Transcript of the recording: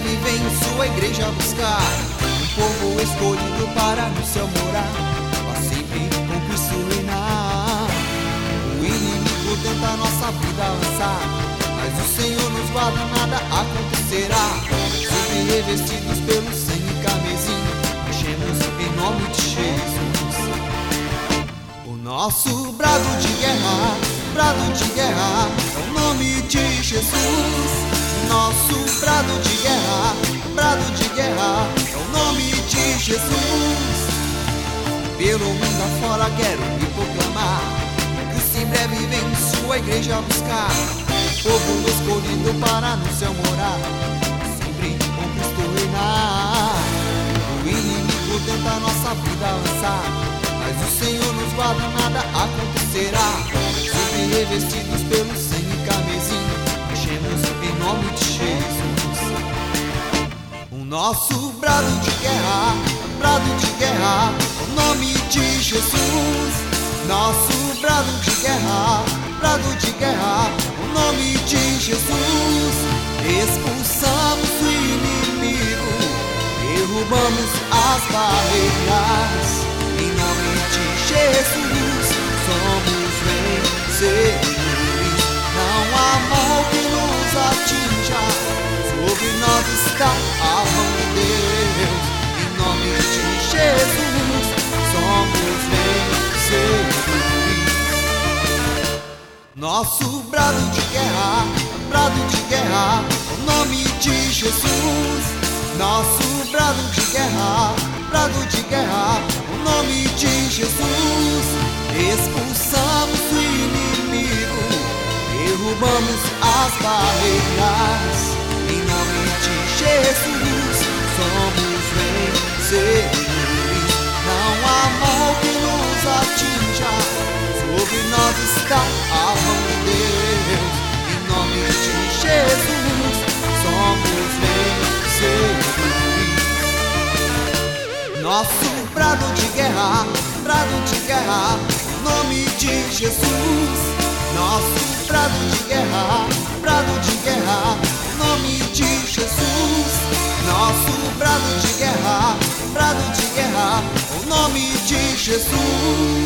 breve vem sua igreja buscar um povo escolhido para no céu morar, para sempre com Cristo reinar. O inimigo tenta nossa vida lançar, mas o Senhor nos guarda, nada acontecerá. Sempre revestidos pelo sangue carmesim, enchemos em nome de Jesus. O nosso brado de guerra, brado de guerra, é o nome de Jesus. Nosso brado de guerra, brado de guerra, é o nome de Jesus. Pelo mundo afora quero me proclamar que em breve vem sua igreja buscar. Povo escolhido para no céu morar, sempre com Cristo reinar. O inimigo tenta nossa vida lançar, mas o Senhor nos guarda, nada acontecerá. Sempre revestidos pelo sangue nosso brado de guerra, brado de guerra, o nome de Jesus. Nosso brado de guerra, brado de guerra, o nome de Jesus. Expulsamos o inimigo, derrubamos as barreiras. Em nome de Jesus, somos vencedores. Não há mal que nos atinja, sobre nós está a Nosso brado de guerra, brado de guerra, o nome de Jesus. Nosso brado de guerra, brado de guerra, o nome de Jesus. Expulsamos o inimigo, derrubamos as barreiras. Em nome de Jesus, somos vencedores. Não há mal que nos atinja, sobre nós está Nosso brado de guerra, brado de guerra, nome de Jesus. Nosso brado de guerra, brado de guerra, nome de Jesus. Nosso brado de guerra, brado de guerra, o nome de Jesus.